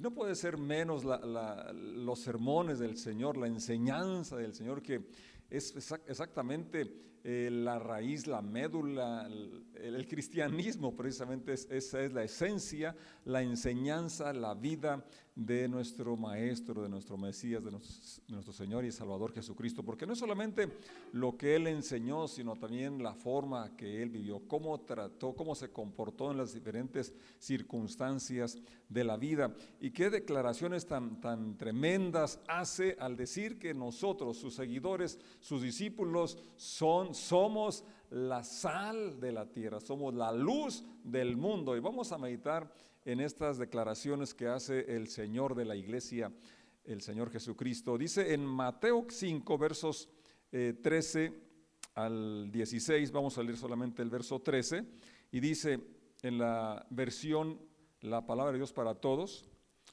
no puede ser menos los sermones del Señor, la enseñanza del Señor, que es exactamente eh, la raíz, la médula, el, cristianismo precisamente, esa es la esencia, la enseñanza, la vida de nuestro Maestro, de nuestro Mesías, de nuestro, Señor y Salvador Jesucristo, porque no es solamente lo que Él enseñó, sino también la forma que Él vivió, cómo trató, cómo se comportó en las diferentes circunstancias de la vida. Y qué declaraciones tan, tan tremendas hace al decir que nosotros, sus seguidores, sus discípulos, son, somos la sal de la tierra, somos la luz del mundo. Y vamos a meditar en estas declaraciones que hace el Señor de la iglesia, el Señor Jesucristo. Dice en Mateo 5, versos 13 eh, al 16, vamos a leer solamente el verso 13, y dice en la versión La palabra de Dios para todos,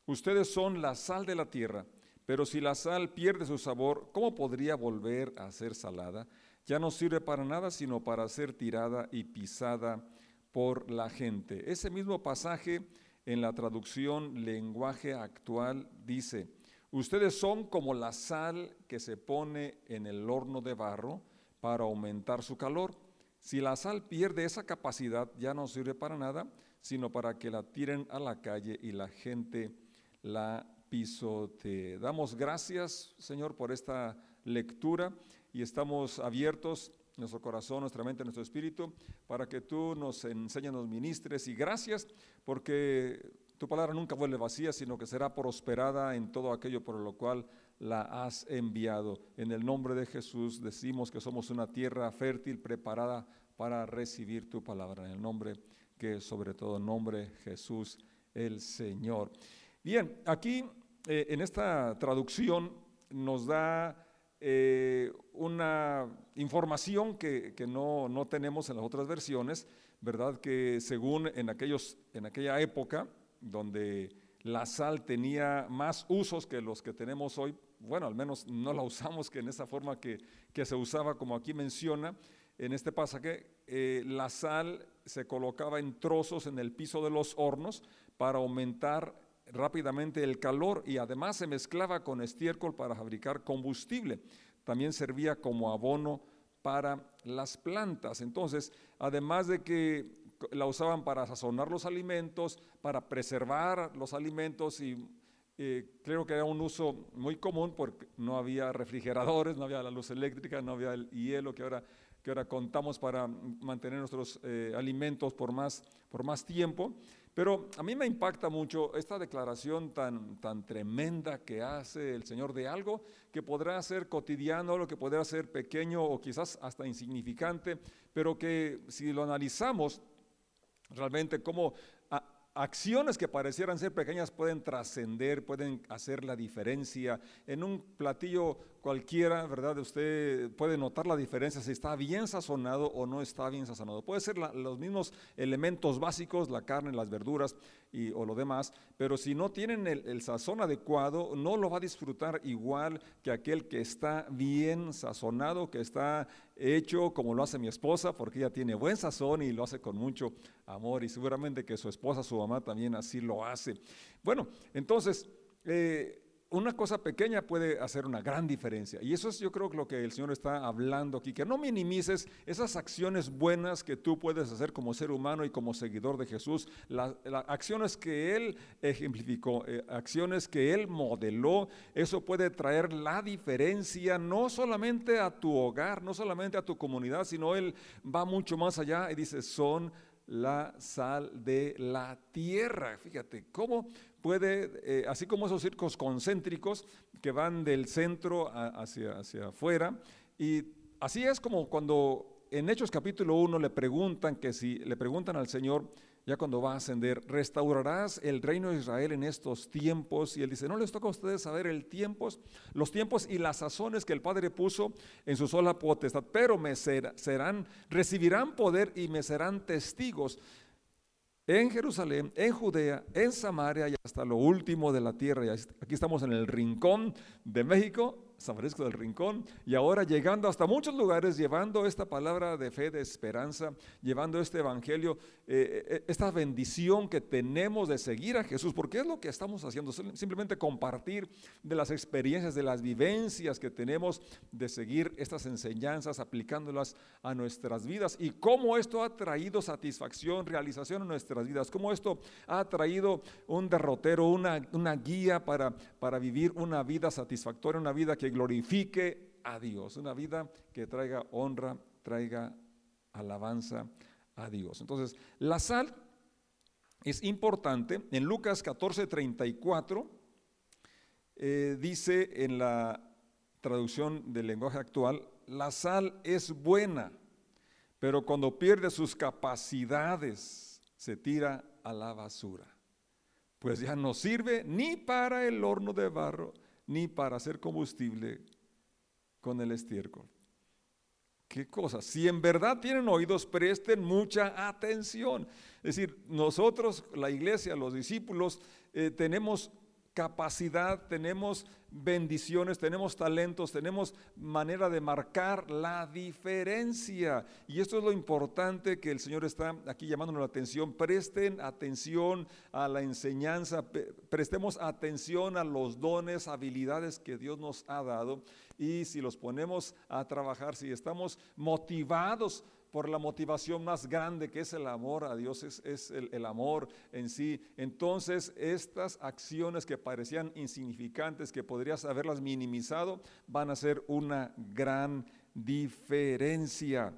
ustedes son la sal de la tierra, pero si la sal pierde su sabor, ¿cómo podría volver a ser salada? Ya no sirve para nada, sino para ser tirada y pisada por la gente. Ese mismo pasaje en la traducción lenguaje actual dice, ustedes son como la sal que se pone en el horno de barro para aumentar su calor. Si la sal pierde esa capacidad, ya no sirve para nada, sino para que la tiren a la calle y la gente la pisotee. Damos gracias, Señor, por esta lectura y estamos abiertos nuestro corazón, nuestra mente, nuestro espíritu, para que tú nos enseñes, nos ministres. Y gracias porque tu palabra nunca vuelve vacía, sino que será prosperada en todo aquello por lo cual la has enviado. En el nombre de Jesús decimos que somos una tierra fértil preparada para recibir tu palabra. En el nombre que sobre todo nombre Jesús el Señor. Bien, aquí eh, en esta traducción nos da eh, una información que, no, no, tenemos en las otras versiones, ¿verdad? Que según en, aquellos, en aquella época, donde la sal tenía más usos que los que tenemos hoy, bueno, al menos no la usamos que en esa forma que, que se usaba, como aquí menciona, en este pasaje, eh, la sal se colocaba en trozos en el piso de los hornos para aumentar rápidamente el calor y además se mezclaba con estiércol para fabricar combustible. También servía como abono para las plantas. Entonces, además de que la usaban para sazonar los alimentos, para preservar los alimentos y eh, creo que era un uso muy común porque no había refrigeradores, no había la luz eléctrica, no había el hielo que ahora, que ahora contamos para mantener nuestros eh, alimentos por más, por más tiempo. Pero a mí me impacta mucho esta declaración tan, tan tremenda que hace el Señor de algo que podrá ser cotidiano, lo que podrá ser pequeño o quizás hasta insignificante, pero que si lo analizamos realmente como acciones que parecieran ser pequeñas pueden trascender, pueden hacer la diferencia. En un platillo cualquiera, ¿verdad? Usted puede notar la diferencia si está bien sazonado o no está bien sazonado. Puede ser los mismos elementos básicos, la carne, las verduras y, o lo demás, pero si no tienen el, sazón adecuado, no lo va a disfrutar igual que aquel que está bien sazonado, que está hecho como lo hace mi esposa, porque ella tiene buen sazón y lo hace con mucho amor y seguramente que su esposa, su mamá también así lo hace. Bueno, entonces, eh, una cosa pequeña puede hacer una gran diferencia. Y eso es yo creo lo que el Señor está hablando aquí, que no minimices esas acciones buenas que tú puedes hacer como ser humano y como seguidor de Jesús, las acciones que Él ejemplificó, eh, acciones que Él modeló, eso puede traer la diferencia no solamente a tu hogar, no solamente a tu comunidad, sino Él va mucho más allá y dice, son la sal de la tierra. Fíjate, ¿cómo puede, eh, así como esos circos concéntricos que van del centro hacia, hacia afuera, y así es como cuando en Hechos capítulo 1 le preguntan que si, le preguntan al Señor, ya cuando va a ascender, ¿restaurarás el reino de Israel en estos tiempos? Y él dice, no les toca a ustedes saber el tiempo, los tiempos y las sazones que el Padre puso en su sola potestad, pero me serán, recibirán poder y me serán testigos en Jerusalén, en Judea, en Samaria y hasta lo último de la tierra. Y aquí estamos en el rincón de México San Francisco del Rincón, y ahora llegando hasta muchos lugares, llevando esta palabra de fe, de esperanza, llevando este evangelio, eh, eh, esta bendición que tenemos de seguir a Jesús, porque es lo que estamos haciendo, simplemente compartir de las experiencias, de las vivencias que tenemos de seguir estas enseñanzas, aplicándolas a nuestras vidas. Y cómo esto ha traído satisfacción, realización en nuestras vidas, cómo esto ha traído un derrotero, una, una guía para, para vivir una vida satisfactoria, una vida que glorifique a Dios, una vida que traiga honra, traiga alabanza a Dios. Entonces, la sal es importante. En Lucas 14, 34 eh, dice en la traducción del lenguaje actual, la sal es buena, pero cuando pierde sus capacidades se tira a la basura, pues ya no sirve ni para el horno de barro, ni para hacer combustible con el estiércol. ¿Qué cosa? Si en verdad tienen oídos, presten mucha atención. Es decir, nosotros, la iglesia, los discípulos, eh, tenemos capacidad, tenemos bendiciones, tenemos talentos, tenemos manera de marcar la diferencia. Y esto es lo importante que el Señor está aquí llamándonos la atención. Presten atención a la enseñanza, prestemos atención a los dones, habilidades que Dios nos ha dado. Y si los ponemos a trabajar, si estamos motivados por la motivación más grande que es el amor a Dios, es, el, amor en sí. Entonces estas acciones que parecían insignificantes, que podrías haberlas minimizado, van a ser una gran diferencia.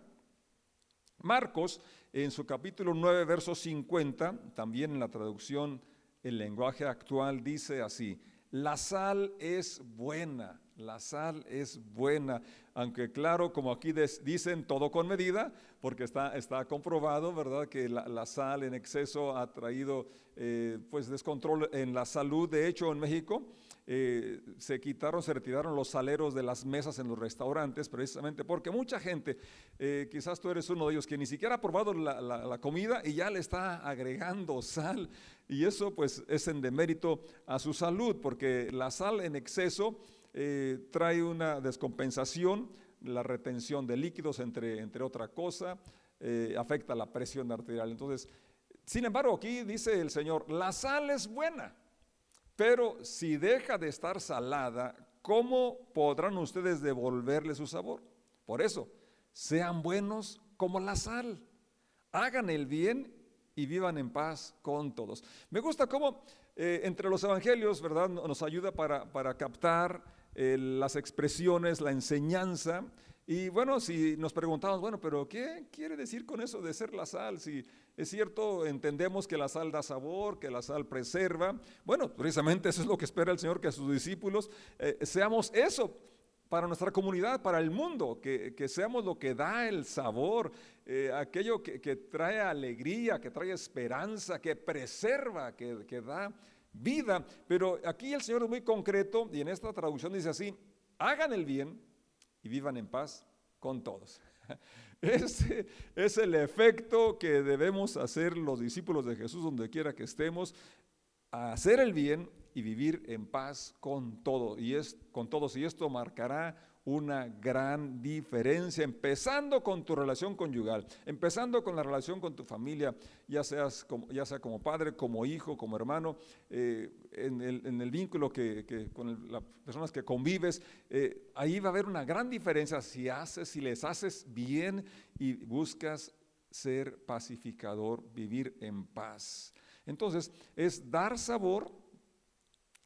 Marcos, en su capítulo 9, verso 50, también en la traducción, el lenguaje actual dice así, la sal es buena la sal es buena, aunque claro, como aquí dicen, todo con medida, porque está, está comprobado, ¿verdad? Que la, sal en exceso ha traído eh, pues descontrol en la salud. De hecho, en México eh, se quitaron, se retiraron los saleros de las mesas en los restaurantes, precisamente porque mucha gente, eh, quizás tú eres uno de ellos, que ni siquiera ha probado la, la comida y ya le está agregando sal. Y eso pues es en demérito a su salud, porque la sal en exceso eh, trae una descompensación, la retención de líquidos, entre, entre otra cosa, eh, afecta la presión arterial. Entonces, sin embargo, aquí dice el Señor, la sal es buena, pero si deja de estar salada, ¿cómo podrán ustedes devolverle su sabor? Por eso, sean buenos como la sal, hagan el bien y vivan en paz con todos. Me gusta cómo eh, entre los evangelios, ¿verdad? Nos ayuda para, para captar eh, las expresiones, la enseñanza. Y bueno, si nos preguntamos, bueno, pero ¿qué quiere decir con eso de ser la sal? Si es cierto, entendemos que la sal da sabor, que la sal preserva. Bueno, precisamente eso es lo que espera el Señor, que a sus discípulos eh, seamos eso para nuestra comunidad, para el mundo, que, seamos lo que da el sabor, eh, aquello que, trae alegría, que trae esperanza, que preserva, que, que da vida. Pero aquí el Señor es muy concreto y en esta traducción dice así, hagan el bien y vivan en paz con todos. Ese es el efecto que debemos hacer los discípulos de Jesús donde quiera que estemos, hacer el bien y vivir en paz con todo y con todos y esto marcará una gran diferencia, empezando con tu relación conyugal, empezando con la relación con tu familia, ya, seas ya sea como padre, como hijo, como hermano, eh, en, el, vínculo que, con las personas que convives, eh, ahí va a haber una gran diferencia si haces, si les haces bien y buscas ser pacificador, vivir en paz. Entonces, es dar sabor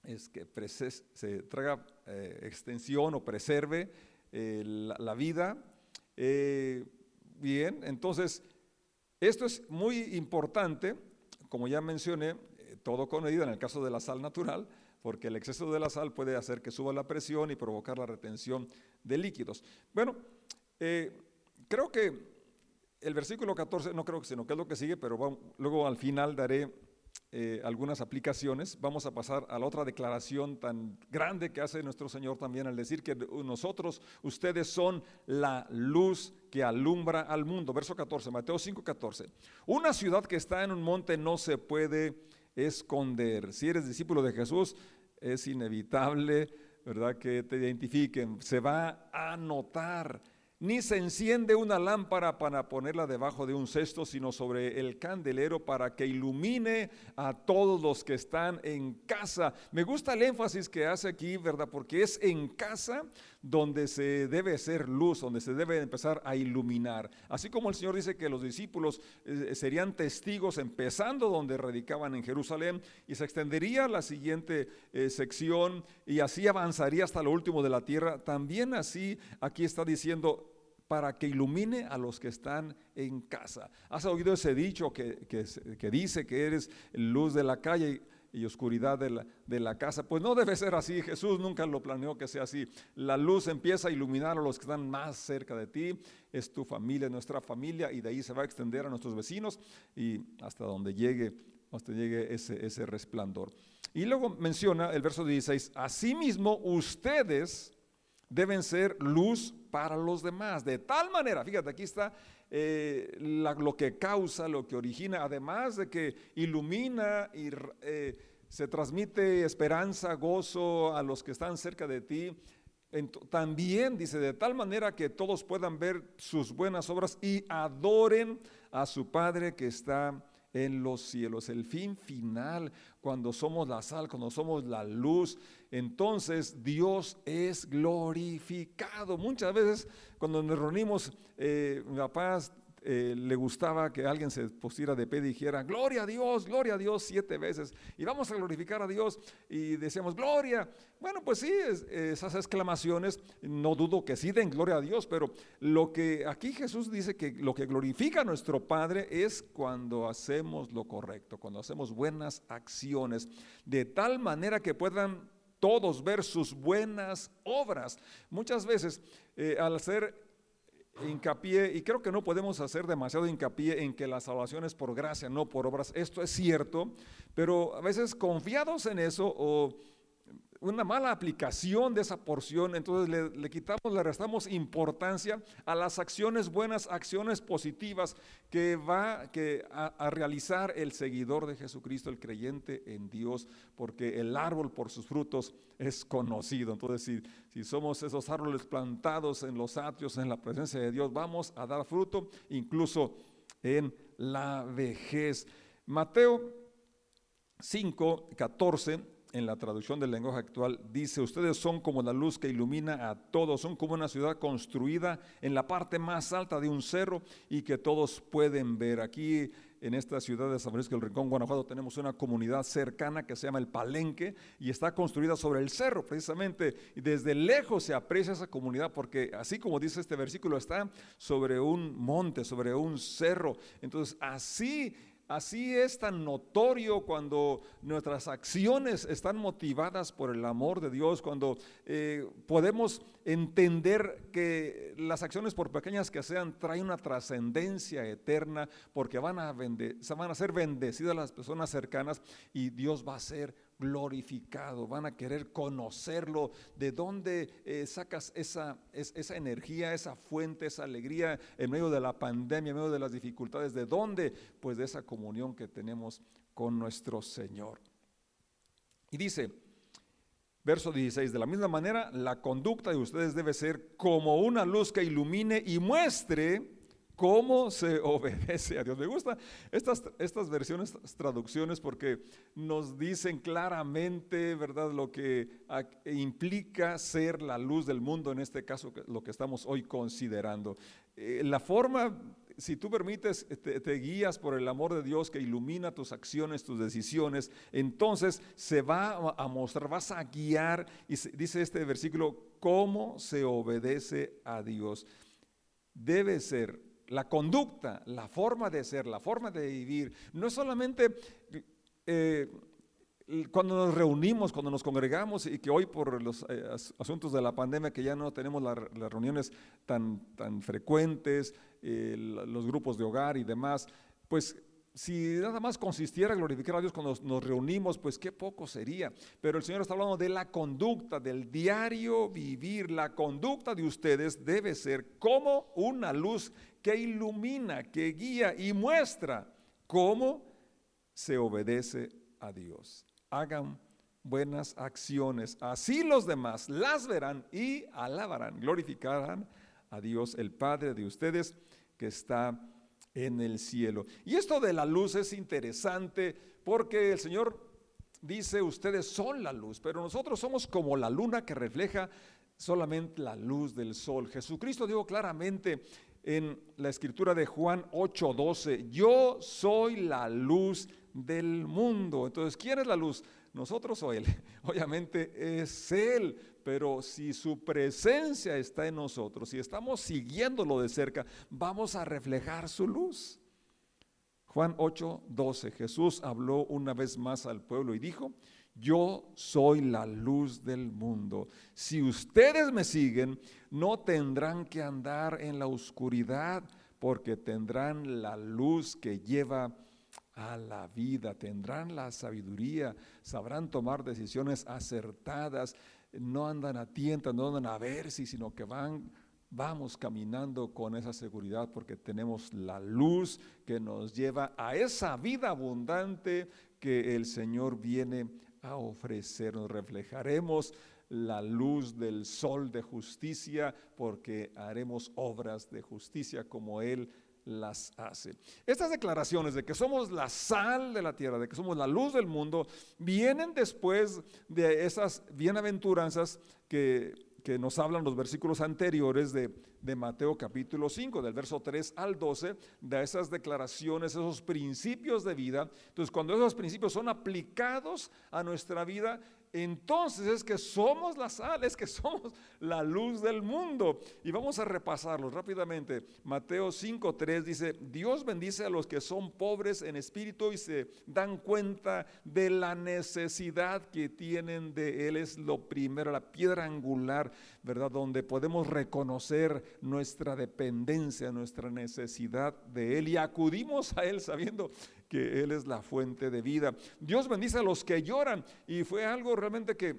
es que se traiga eh, extensión o preserve eh, la, vida. Eh, bien, entonces, esto es muy importante, como ya mencioné, todo con medida en el caso de la sal natural, porque el exceso de la sal puede hacer que suba la presión y provocar la retención de líquidos. Bueno, creo que el versículo 14, no creo que sino que es lo que sigue, pero luego al final daré eh, algunas aplicaciones. Vamos a pasar a la otra declaración tan grande que hace nuestro Señor también al decir que nosotros, ustedes son la luz que alumbra al mundo. Verso 14, Mateo 5, 14. Una ciudad que está en un monte no se puede esconder. Si eres discípulo de Jesús, es inevitable ¿verdad? Que te identifiquen. Se va a notar ni se enciende una lámpara para ponerla debajo de un cesto, sino sobre el candelero para que ilumine a todos los que están en casa. Me gusta el énfasis que hace aquí, ¿verdad? Porque es en casa donde se debe ser luz, donde se debe empezar a iluminar. Así como el Señor dice que los discípulos eh, serían testigos empezando donde radicaban en Jerusalén y se extendería la siguiente eh, sección y así avanzaría hasta lo último de la tierra, también así aquí está diciendo para que ilumine a los que están en casa. ¿Has oído ese dicho que, que, dice que eres luz de la calle y oscuridad de la, de la, casa? Pues no debe ser así. Jesús nunca lo planeó que sea así. La luz empieza a iluminar a los que están más cerca de ti. Es tu familia, nuestra familia, y de ahí se va a extender a nuestros vecinos y hasta donde llegue, hasta llegue ese, ese resplandor. Y luego menciona el verso 16, asimismo ustedes deben ser luz para los demás. De tal manera, fíjate, aquí está eh, lo que causa, lo que origina, además de que ilumina y eh, se transmite esperanza, gozo a los que están cerca de ti. también dice, de tal manera que todos puedan ver sus buenas obras y adoren a su Padre que está en los cielos. El fin final, cuando somos la sal, cuando somos la luz, entonces Dios es glorificado. Muchas veces cuando nos reunimos, eh, papá eh, le gustaba que alguien se pusiera de pie y dijera, gloria a Dios, gloria a Dios siete veces. Y vamos a glorificar a Dios y decíamos, gloria. Bueno, pues sí, esas exclamaciones, no dudo que sí den gloria a Dios, pero lo que aquí Jesús dice que lo que glorifica a nuestro Padre es cuando hacemos lo correcto, cuando hacemos buenas acciones, de tal manera que puedan todos ver sus buenas obras. Muchas veces eh, al hacer hincapié, y creo que no podemos hacer demasiado hincapié en que la salvación es por gracia, no por obras. Esto es cierto, pero a veces confiados en eso o una mala aplicación de esa porción, entonces le, quitamos, le restamos importancia a las acciones buenas, acciones positivas que va que a, realizar el seguidor de Jesucristo, el creyente en Dios, porque el árbol por sus frutos es conocido. Entonces, si, si somos esos árboles plantados en los atrios, en la presencia de Dios, vamos a dar fruto incluso en la vejez. Mateo 5, 14 en la traducción del lenguaje actual, dice, ustedes son como la luz que ilumina a todos, son como una ciudad construida en la parte más alta de un cerro y que todos pueden ver. Aquí en esta ciudad de San Francisco del Rincón, Guanajuato, tenemos una comunidad cercana que se llama El Palenque y está construida sobre el cerro precisamente. Y desde lejos se aprecia esa comunidad porque así como dice este versículo, está sobre un monte, sobre un cerro. Entonces así Así es tan notorio cuando nuestras acciones están motivadas por el amor de Dios, cuando eh, podemos entender que las acciones, por pequeñas que sean, traen una trascendencia eterna, porque van a, van a ser bendecidas las personas cercanas y Dios va a ser glorificado, van a querer conocerlo, de dónde eh, sacas esa, esa energía, esa fuente, esa alegría en medio de la pandemia, en medio de las dificultades, de dónde, pues de esa comunión que tenemos con nuestro Señor. Y dice, verso 16, de la misma manera, la conducta de ustedes debe ser como una luz que ilumine y muestre cómo se obedece a Dios. Me gustan estas, estas versiones, traducciones, porque nos dicen claramente, ¿verdad?, lo que implica ser la luz del mundo, en este caso, lo que estamos hoy considerando. Eh, la forma, si tú permites, te, te, guías por el amor de Dios que ilumina tus acciones, tus decisiones, entonces se va a mostrar, vas a guiar, y dice este versículo, cómo se obedece a Dios. Debe ser la conducta, la forma de ser, la forma de vivir, no es solamente eh, cuando nos reunimos, cuando nos congregamos y que hoy por los eh, asuntos de la pandemia que ya no tenemos las reuniones tan, tan frecuentes, eh, los grupos de hogar y demás, pues si nada más consistiera glorificar a Dios cuando nos reunimos, pues qué poco sería. Pero el Señor está hablando de la conducta, del diario vivir. La conducta de ustedes debe ser como una luz que ilumina, que guía y muestra cómo se obedece a Dios. Hagan buenas acciones. Así los demás las verán y alabarán, glorificarán a Dios, el Padre de ustedes que está en el cielo. Y esto de la luz es interesante porque el Señor dice, ustedes son la luz, pero nosotros somos como la luna que refleja solamente la luz del sol. Jesucristo dijo claramente en la escritura de Juan 8:12, yo soy la luz del mundo. Entonces, ¿quién es la luz? Nosotros o Él. Obviamente es Él, pero si su presencia está en nosotros, si estamos siguiéndolo de cerca, vamos a reflejar su luz. Juan 8:12, Jesús habló una vez más al pueblo y dijo, yo soy la luz del mundo. Si ustedes me siguen, no tendrán que andar en la oscuridad, porque tendrán la luz que lleva a la vida, tendrán la sabiduría, sabrán tomar decisiones acertadas, no andan a tientas, no andan a ver si, sino que van vamos caminando con esa seguridad porque tenemos la luz que nos lleva a esa vida abundante que el Señor viene a ofrecernos. Reflejaremos la luz del sol de justicia porque haremos obras de justicia como Él las hace. Estas declaraciones de que somos la sal de la tierra, de que somos la luz del mundo, vienen después de esas bienaventuranzas que, que nos hablan los versículos anteriores de, de, Mateo capítulo 5, del verso 3 al 12, de esas declaraciones, esos principios de vida. Entonces, cuando esos principios son aplicados a nuestra vida, entonces es que somos la sal, es que somos la luz del mundo. Y vamos a repasarlo rápidamente. Mateo 5.3 dice, Dios bendice a los que son pobres en espíritu y se dan cuenta de la necesidad que tienen de Él. Es lo primero, la piedra angular, ¿verdad? Donde podemos reconocer nuestra dependencia, nuestra necesidad de Él y acudimos a Él sabiendo que Él es la fuente de vida. Dios bendice a los que lloran y fue algo realmente que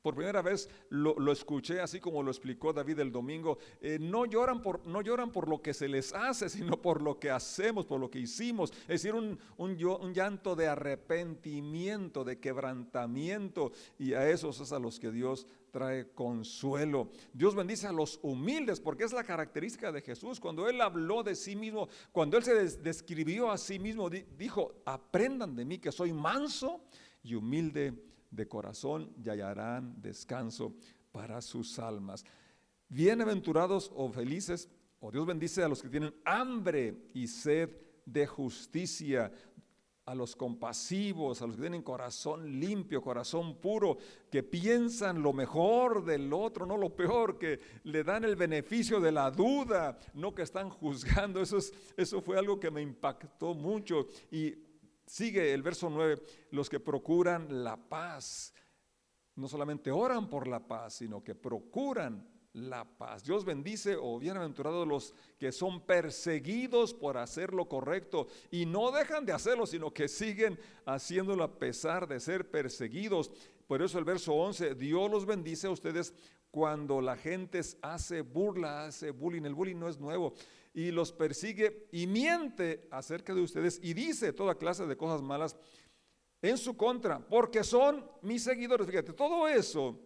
por primera vez lo, escuché así como lo explicó David el domingo. Eh, no, lloran por, no lloran por lo que se les hace, sino por lo que hacemos, por lo que hicimos. Es decir, un, un, un llanto de arrepentimiento, de quebrantamiento. Y a esos es a los que Dios trae consuelo. Dios bendice a los humildes porque es la característica de Jesús. Cuando Él habló de sí mismo, cuando Él se describió a sí mismo, dijo, aprendan de mí que soy manso y humilde de corazón y hallarán descanso para sus almas. Bienaventurados o felices, o Dios bendice a los que tienen hambre y sed de justicia, a los compasivos, a los que tienen corazón limpio, corazón puro, que piensan lo mejor del otro, no lo peor, que le dan el beneficio de la duda, no que están juzgando. Eso, eso fue algo que me impactó mucho. Y sigue el verso 9, los que procuran la paz, no solamente oran por la paz, sino que procuran la paz. Dios bendice o bienaventurados los que son perseguidos por hacer lo correcto y no dejan de hacerlo, sino que siguen haciéndolo a pesar de ser perseguidos. Por eso el verso 11, Dios los bendice a ustedes cuando la gente hace burla, hace bullying. El bullying no es nuevo y los persigue y miente acerca de ustedes y dice toda clase de cosas malas en su contra, porque son mis seguidores. Fíjate, todo eso,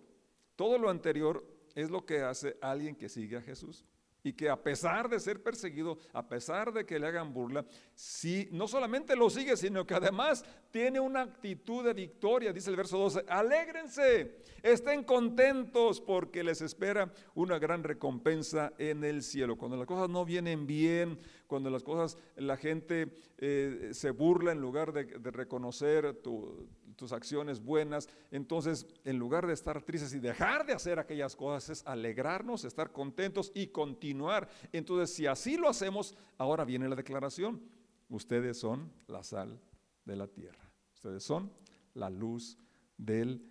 todo lo anterior es lo que hace alguien que sigue a Jesús y que a pesar de ser perseguido, a pesar de que le hagan burla, si no solamente lo sigue, sino que además tiene una actitud de victoria, dice el verso 12, alégrense, estén contentos porque les espera una gran recompensa en el cielo. Cuando las cosas no vienen bien, cuando las cosas, la gente eh, se burla en lugar de, de reconocer tu, tus acciones buenas. Entonces, en lugar de estar tristes y dejar de hacer aquellas cosas, es alegrarnos, estar contentos y continuar. Entonces, si así lo hacemos, ahora viene la declaración. Ustedes son la sal de la tierra. Ustedes son la luz del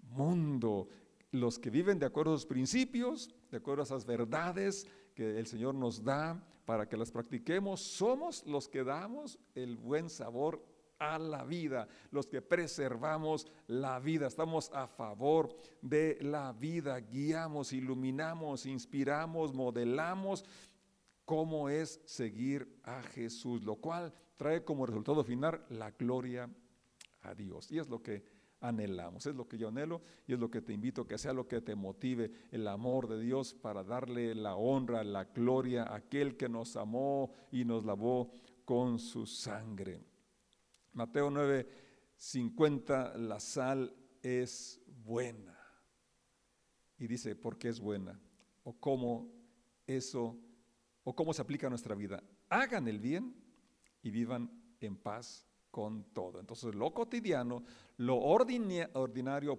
mundo. Los que viven de acuerdo a los principios, de acuerdo a esas verdades que el Señor nos da para que las practiquemos, somos los que damos el buen sabor a la vida, los que preservamos la vida, estamos a favor de la vida, guiamos, iluminamos, inspiramos, modelamos cómo es seguir a Jesús, lo cual trae como resultado final la gloria a Dios. Y es lo que anhelamos. Es lo que yo anhelo y es lo que te invito, que sea lo que te motive, el amor de Dios para darle la honra, la gloria a aquel que nos amó y nos lavó con su sangre. Mateo 9, 50, la sal es buena. Y dice, ¿por qué es buena? O cómo eso, o cómo se aplica a nuestra vida. Hagan el bien y vivan en paz con todo. Entonces lo cotidiano, lo ordinario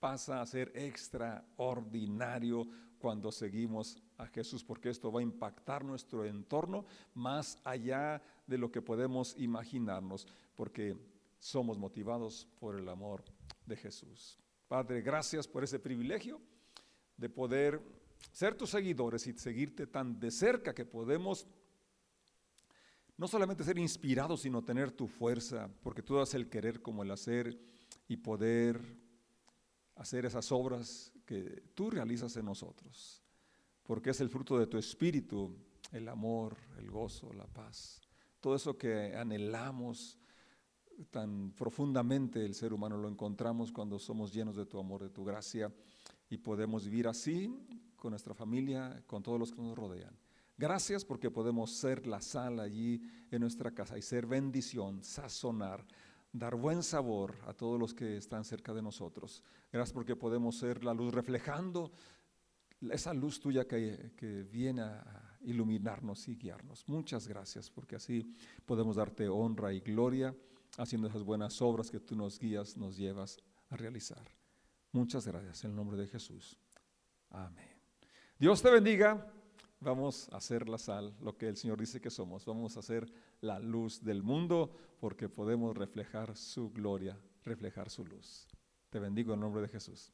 pasa a ser extraordinario cuando seguimos a Jesús, porque esto va a impactar nuestro entorno más allá de lo que podemos imaginarnos, porque somos motivados por el amor de Jesús. Padre, gracias por ese privilegio de poder ser tus seguidores y seguirte tan de cerca que podemos no solamente ser inspirados, sino tener tu fuerza, porque tú das el querer como el hacer y poder hacer esas obras que tú realizas en nosotros, porque es el fruto de tu espíritu, el amor, el gozo, la paz, todo eso que anhelamos tan profundamente el ser humano lo encontramos cuando somos llenos de tu amor, de tu gracia y podemos vivir así con nuestra familia, con todos los que nos rodean. Gracias porque podemos ser la sal allí en nuestra casa y ser bendición, sazonar, dar buen sabor a todos los que están cerca de nosotros. Gracias porque podemos ser la luz reflejando esa luz tuya que, viene a iluminarnos y guiarnos. Muchas gracias porque así podemos darte honra y gloria haciendo esas buenas obras que tú nos guías, nos llevas a realizar. Muchas gracias en el nombre de Jesús. Amén. Dios te bendiga. Vamos a hacer la sal, lo que el Señor dice que somos. Vamos a hacer la luz del mundo porque podemos reflejar su gloria, reflejar su luz. Te bendigo en el nombre de Jesús.